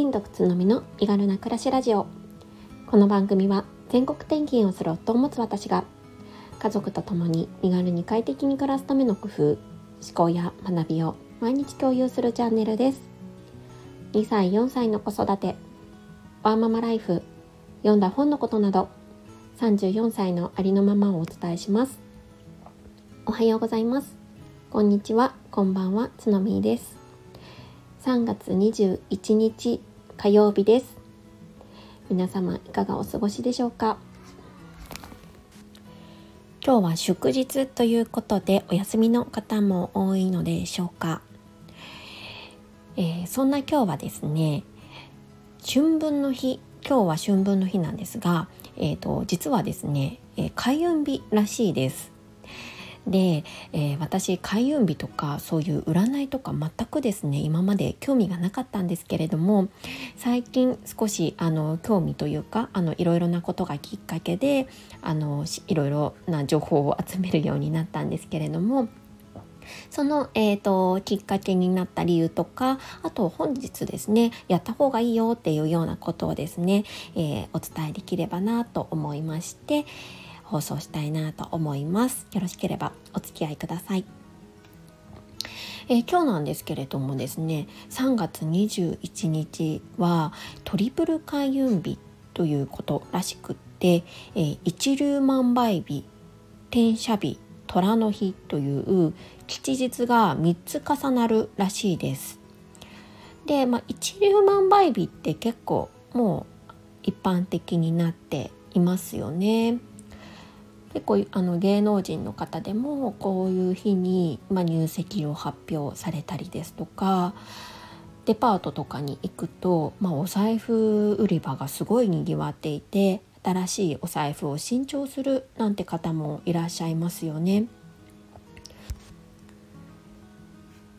勤族つのみの身軽な暮らしラジオ。この番組は全国転勤をする夫を持つ私が家族と共に身軽に快適に暮らすための工夫思考や学びを毎日共有するチャンネルです。2歳4歳の子育てワーママライフ読んだ本のことなど34歳のありのままをお伝えします。おはようございます。こんにちはこんばんはつのみです。3月21日火曜日です。皆様いかがお過ごしでしょうか？今日は祝日ということでお休みの方も多いのでしょうか、えー、そんな今日はですね春分の日今日は春分の日なんですが、えーと、実はですね、えー、開運日らしいです。で、えー、私開運日とかそういう占いとか全くですね今まで興味がなかったんですけれども最近少しあの興味というかあのいろいろなことがきっかけであのいろいろな情報を集めるようになったんですけれどもその、えーと、きっかけになった理由とかあと本日ですねやった方がいいよっていうようなことをですね、えー、お伝えできればなと思いまして、放送したいなと思いますよろしければお付き合いくださいえー、今日なんですけれどもですね3月21日はトリプル開運日ということらしくって、えー、一粒万倍日天赦日虎の日という吉日が3つ重なるらしいです。で、まあ、一粒万倍日って結構もう一般的になっていますよね。結構あの芸能人の方でもこういう日に、まあ、入籍を発表されたりですとかデパートとかに行くと、まあ、お財布売り場がすごいにぎわっていて新しいお財布を新調するなんて方もいらっしゃいますよね。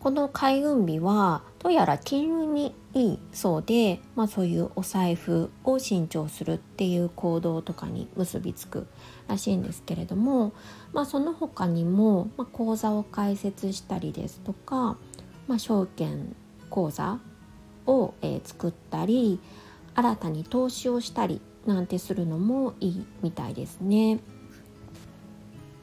この開運日はどうやら金運にいいそうで、まあ、そういうお財布を新調するっていう行動とかに結びつくらしいんですけれども、まあ、その他にも、まあ、口座を開設したりですとか、まあ、証券口座を、えー、作ったり新たに投資をしたりなんてするのもいいみたいですね。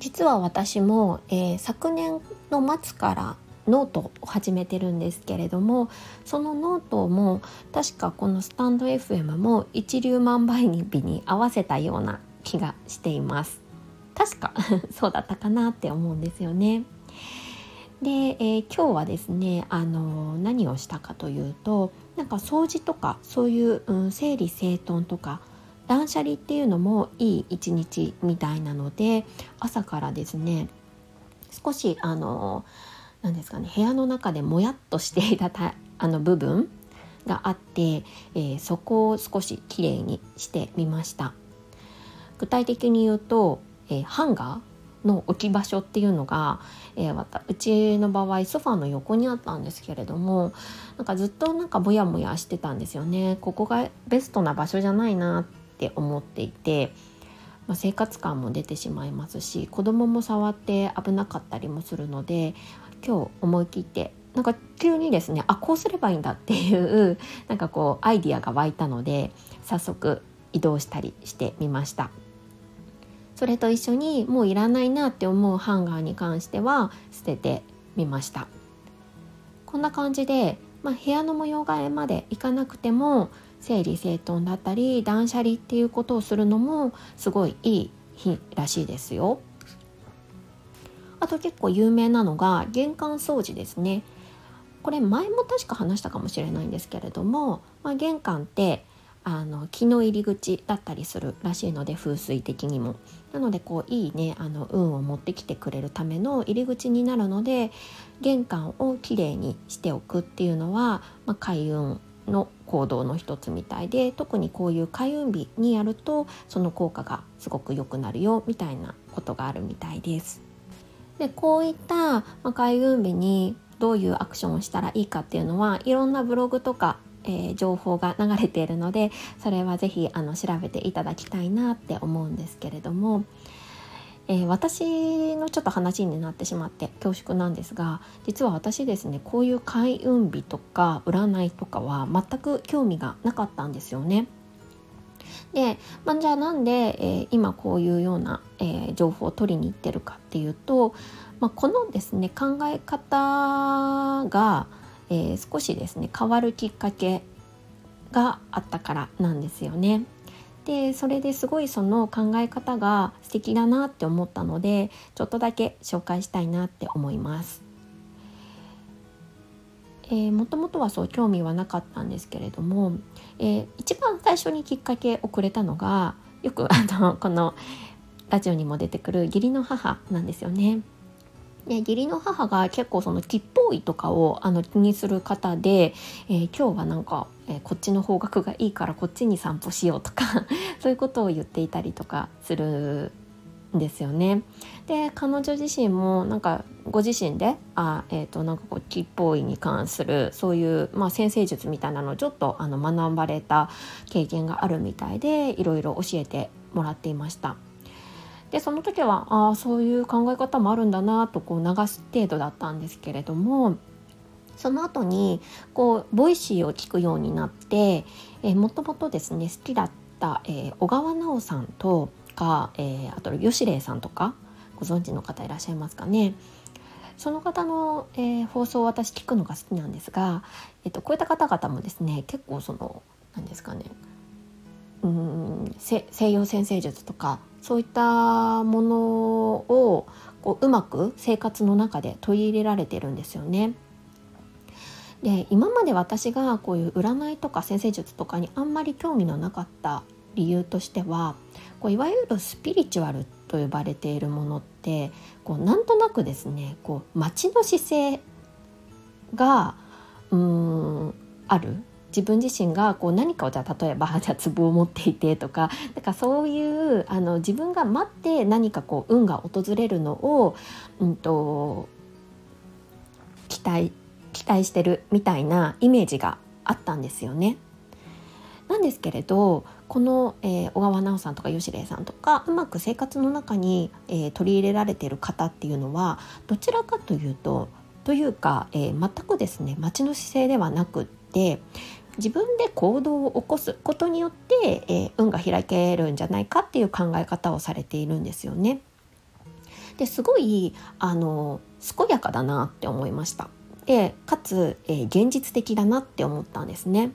実は私も、えー、昨年の末からノートを始めてるんですけれどもそのノートも確かこのスタンド FM も一粒万倍日に合わせたような気がしています。確か そうだったかなって思うんですよね。で、えー、今日はですねあの何をしたかというとなんか掃除とかそういう、うん、整理整頓とか断捨離っていうのもいい一日みたいなので朝からですね少しあの何ですかね部屋の中でもやっとしていたたあの部分があって、えー、そこを少しきれいにしてみました。具体的に言うと、えー、ハンガーの置き場所っていうのが、えー、うちの場合ソファーの横にあったんですけれどもなんかずっとなんかモヤモヤしてたんですよね。ここがベストな場所じゃないなって思っていて、まあ、生活感も出てしまいますし子供も触って危なかったりもするので今日思い切ってなんか急にですねあこうすればいいんだっていう なんかこうアイディアが湧いたので早速移動したりしてみましたそれと一緒にもういらないなって思うハンガーに関しては捨ててみましたこんな感じで、まあ、部屋の模様替えまでいかなくても整理整頓だったり断捨離っていうことをするのもすごいいい日らしいですよ。あと結構有名なのが玄関掃除ですねこれ前も確か話したかもしれないんですけれども、まあ、玄関ってあの木の入り口だったりするらしいので風水的にもなのでこういいねあの運を持ってきてくれるための入り口になるので玄関をきれいにしておくっていうのは、まあ、開運の行動の一つみたいで特にこういう開運日にやるとその効果がすごく良くなるよみたいなことがあるみたいです。でこういった、ま、開運日にどういうアクションをしたらいいかっていうのはいろんなブログとか、えー、情報が流れているのでそれは是非あの調べていただきたいなって思うんですけれども、えー、私のちょっと話になってしまって恐縮なんですが実は私ですねこういう開運日とか占いとかは全く興味がなかったんですよね。で、まあ、じゃあなんで、えー、今こういうような、えー、情報を取りに行ってるかっていうと、まあ、このですね考え方が、えー、少しですね変わるきっかけがあったからなんですよね。でそれですごいその考え方が素敵だなって思ったのでちょっとだけ紹介したいなって思います。えー、もともとはそう興味はなかったんですけれども、えー、一番最初にきっかけをくれたのがよく あのこのラジオにも出てくる義理の母なんですよね。で義理の母が結構その吉報位とかをあの気にする方で、えー、今日はなんか、えー、こっちの方角がいいからこっちに散歩しようとか そういうことを言っていたりとかするですよね。で彼女自身もなんかご自身であ、えーと、なんかこう吉報位に関するそういう、まあ、先生術みたいなのをちょっとあの学ばれた経験があるみたいでいろいろ教えてもらっていました。でその時はああそういう考え方もあるんだなとこう流す程度だったんですけれどもその後にこうボイシーを聞くようになって、えー、もともとですね好きだった、えー、小川奈緒さんとか、えー、あと吉礼さんとかご存知の方いらっしゃいますかね。その方の、えー、放送を私聞くのが好きなんですが、えっと、こういった方々もですね結構その何ですかねうん西洋先生術とかそういったものをこううまく生活の中で取り入れられてるんですよね。で今まで私がこういう占いとか先生術とかにあんまり興味のなかった理由としてはこういわゆるスピリチュアルと呼ばれているものってこうなんとなくですねこう待の姿勢がうーんある自分自身がこう何かをじゃあ例えばじゃあ壺を持っていてとかなんかそういうあの自分が待って何かこう運が訪れるのを、うんと、期待期待してるみたいなイメージがあったんですよね。なんですけれどこの、えー、小川奈緒さんとか吉礼さんとかうまく生活の中に、えー、取り入れられている方っていうのはどちらかというとというか、えー、全くですね待ちの姿勢ではなくって自分で行動を起こすことによって、えー、運が開けるんじゃないかっていう考え方をされているんですよね。ですごいあの健やかだなって思いました。でかつ、えー、現実的だなって思ったんですね。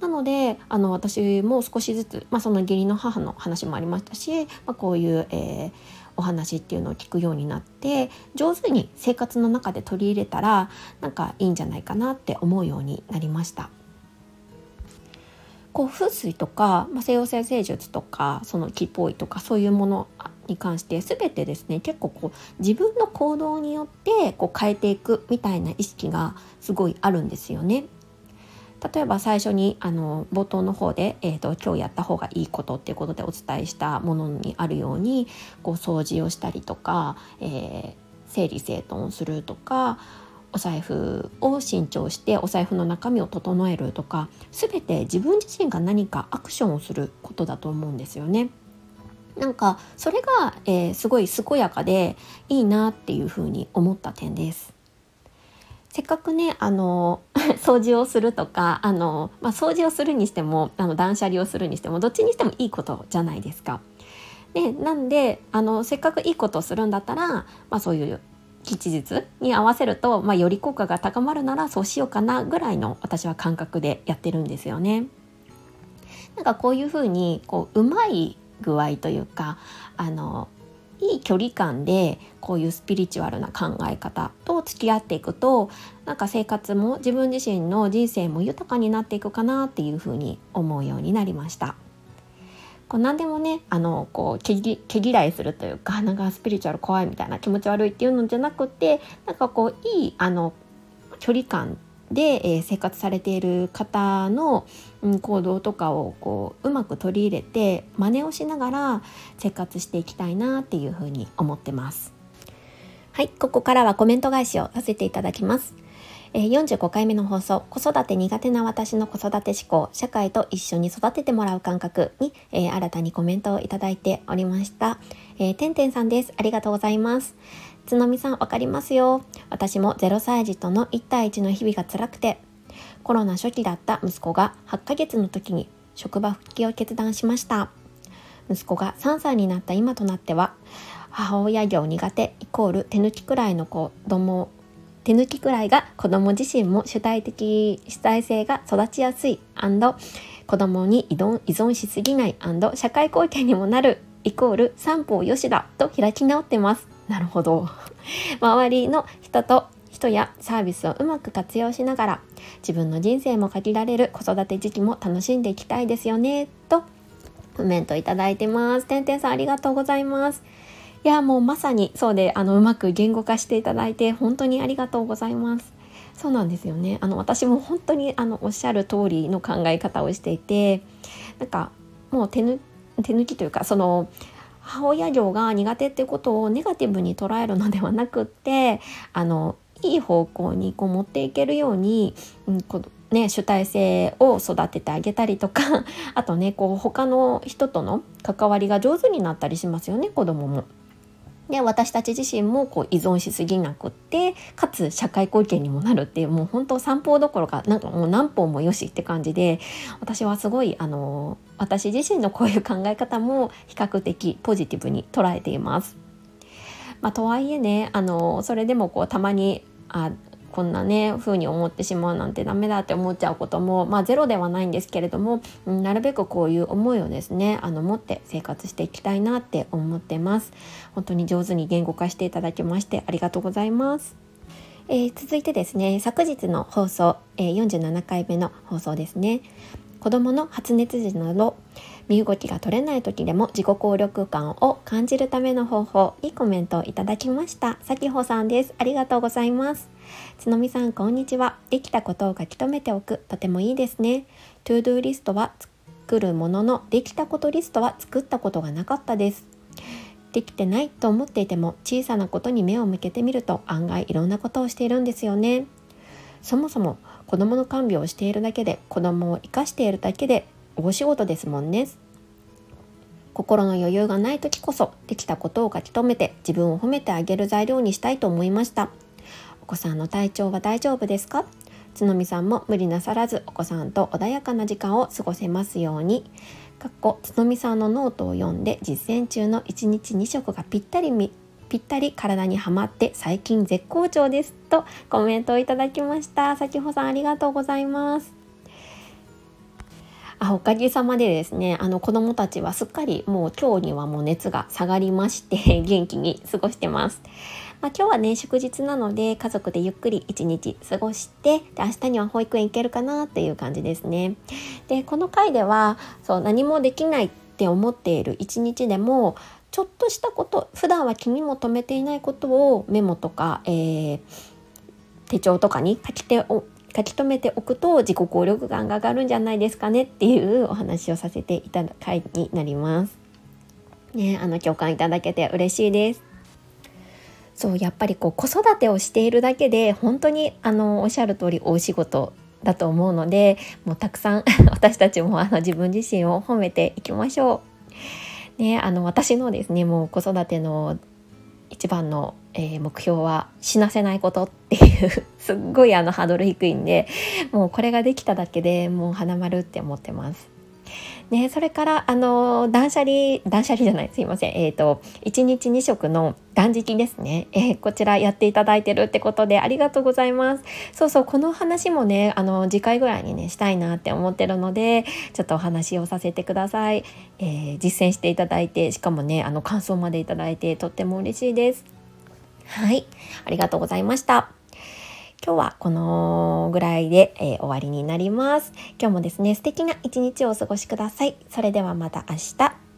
なのであの私も少しずつ、まあ、その義理の母の話もありましたし、まあ、こういう、えー、お話っていうのを聞くようになって上手に生活の中で取り入れたらなんかいいんじゃないかなって思うようになりました。こう風水とか、まあ、西洋先生術とかその気っぽいとかそういうものに関して全てですね結構こう自分の行動によってこう変えていくみたいな意識がすごいあるんですよね。例えば最初にあの冒頭の方で、えーと、今日やった方がいいことっていうことでお伝えしたものにあるようにこう掃除をしたりとか、えー、整理整頓するとかお財布を新調してお財布の中身を整えるとか全て自分自身が何かアクションをすることだと思うんですよね。なんかそれが、えー、すごい健やかでいいなっていうふうに思った点です。せっかくねあの 掃除をするとかあの、まあ、掃除をするにしてもあの断捨離をするにしてもどっちにしてもいいことじゃないですか。でなんであのせっかくいいことをするんだったら、まあ、そういう吉日に合わせると、まあ、より効果が高まるならそうしようかなぐらいの私は感覚でやってるんですよね。なんかこういうふうにこううまい具合というかあのいい距離感でこういうスピリチュアルな考え方と付き合っていくとなんか生活も自分自身の人生も豊かになっていくかなっていうふうに思うようになりました。こう何でもねあのこう毛嫌いするというかなんかスピリチュアル怖いみたいな気持ち悪いっていうのじゃなくてなんかこういいあの距離感で、えー、生活されている方の、うん、行動とかをこううまく取り入れて真似をしながら生活していきたいなっていうふうに思ってます。はい、ここからはコメント返しをさせていただきます。えー、45回目の放送子育て苦手な私の子育て思考社会と一緒に育ててもらう感覚に、えー、新たにコメントをいただいておりました、えー、てんてんさんです。ありがとうございます。つのみさんわかりますよ。私も0歳児との1対1の日々が辛くてコロナ初期だった息子が8ヶ月の時に職場復帰を決断しました。息子が3歳になった今となっては母親業苦手イコール手抜きくらいの子供手抜きくらいが子供自身も主体的主体性が育ちやすい子供に依存しすぎない社会貢献にもなるイコール三方よしだと開き直ってますなるほど 周りの人と人やサービスをうまく活用しながら自分の人生も限られる子育て時期も楽しんでいきたいですよねとコメントいただいてます。てんてんさんありがとうございます。いやもうまさにそうであのうまく言語化していただいて本当にありがとうございます。そうなんですよねあの私も本当にあのおっしゃる通りの考え方をしていてなんかもう手抜手抜きというかその母親業が苦手ってことをネガティブに捉えるのではなくってあのいい方向にこう持っていけるように、うん、こね、主体性を育ててあげたりとか あとねこう他の人との関わりが上手になったりしますよね子供も。で私たち自身もこう依存しすぎなくってかつ社会貢献にもなるっていうもう本当散歩どころかなんかもう何本もよしって感じで私はすごいあの私自身のこういう考え方も比較的ポジティブに捉えています。まあ、とはいえねあのそれでもこうたまにあこんなね風に思ってしまうなんてダメだって思っちゃうこともまあゼロではないんですけれども、うん、なるべくこういう思いをですねあの持って生活していきたいなって思ってます。本当に上手に言語化していただきましてありがとうございます。えー、続いてですね昨日の放送、えー、47回目の放送ですね。子どもの発熱時など身動きが取れない時でも自己効力感を感じるための方法にコメントをいただきました。さきほさんです。ありがとうございます。つのみさんこんにちは。できたことを書き留めておく。とてもいいですね。トゥードゥーリストは作るもののできたことリストは作ったことがなかったです。できてないと思っていても小さなことに目を向けてみると案外いろんなことをしているんですよね。そもそも子供の看病をしているだけで子供を生かしているだけで大仕事ですもんね。心の余裕がない時こそできたことを書き留めて自分を褒めてあげる材料にしたいと思いました。お子さんの体調は大丈夫ですか？角見さんも無理なさらずお子さんと穏やかな時間を過ごせますように。かっこ角見さんのノートを読んで実践中の1日2食がぴったりぴったり体にはまって最近絶好調ですとコメントをいただきました。先ほさんありがとうございます。あおかげさまでですねあの子供たちはすっかりもう今日にはもう熱が下がりまして 元気に過ごしてます。まあ、今日はね祝日なので家族でゆっくり一日過ごしてで明日には保育園行けるかなっていう感じですね。でこの回ではそう何もできないって思っている一日でもちょっとしたこと普段は気にも留めていないことをメモとか、えー、手帳とかに書き手を書き留めておくと自己効力感が上がるんじゃないですかねっていうお話をさせていただ回になります。ね、あの共感いただけて嬉しいです。そうやっぱりこう子育てをしているだけで本当にあのおっしゃる通り大仕事だと思うのでもうたくさん 私たちもあの自分自身を褒めていきましょう。ね、あの私のですねもう子育ての一番の、えー、目標は死なせないことっていうすっごいあのハードル低いんでもうこれができただけでもう花丸って思ってます。ね、それからあの断捨離断捨離じゃないすいません。えっ、ー、と1日2食の断食ですね、えー、こちらやっていただいてるってことでありがとうございます。そうそうこの話もねあの次回ぐらいにねしたいなって思ってるのでちょっとお話をさせてください、えー、実践していただいてしかもねあの感想までいただいてとっても嬉しいです。はい。ありがとうございました。今日はこのぐらいで、えー、終わりになります。今日もですね、素敵な一日をお過ごしください。それではまた明日。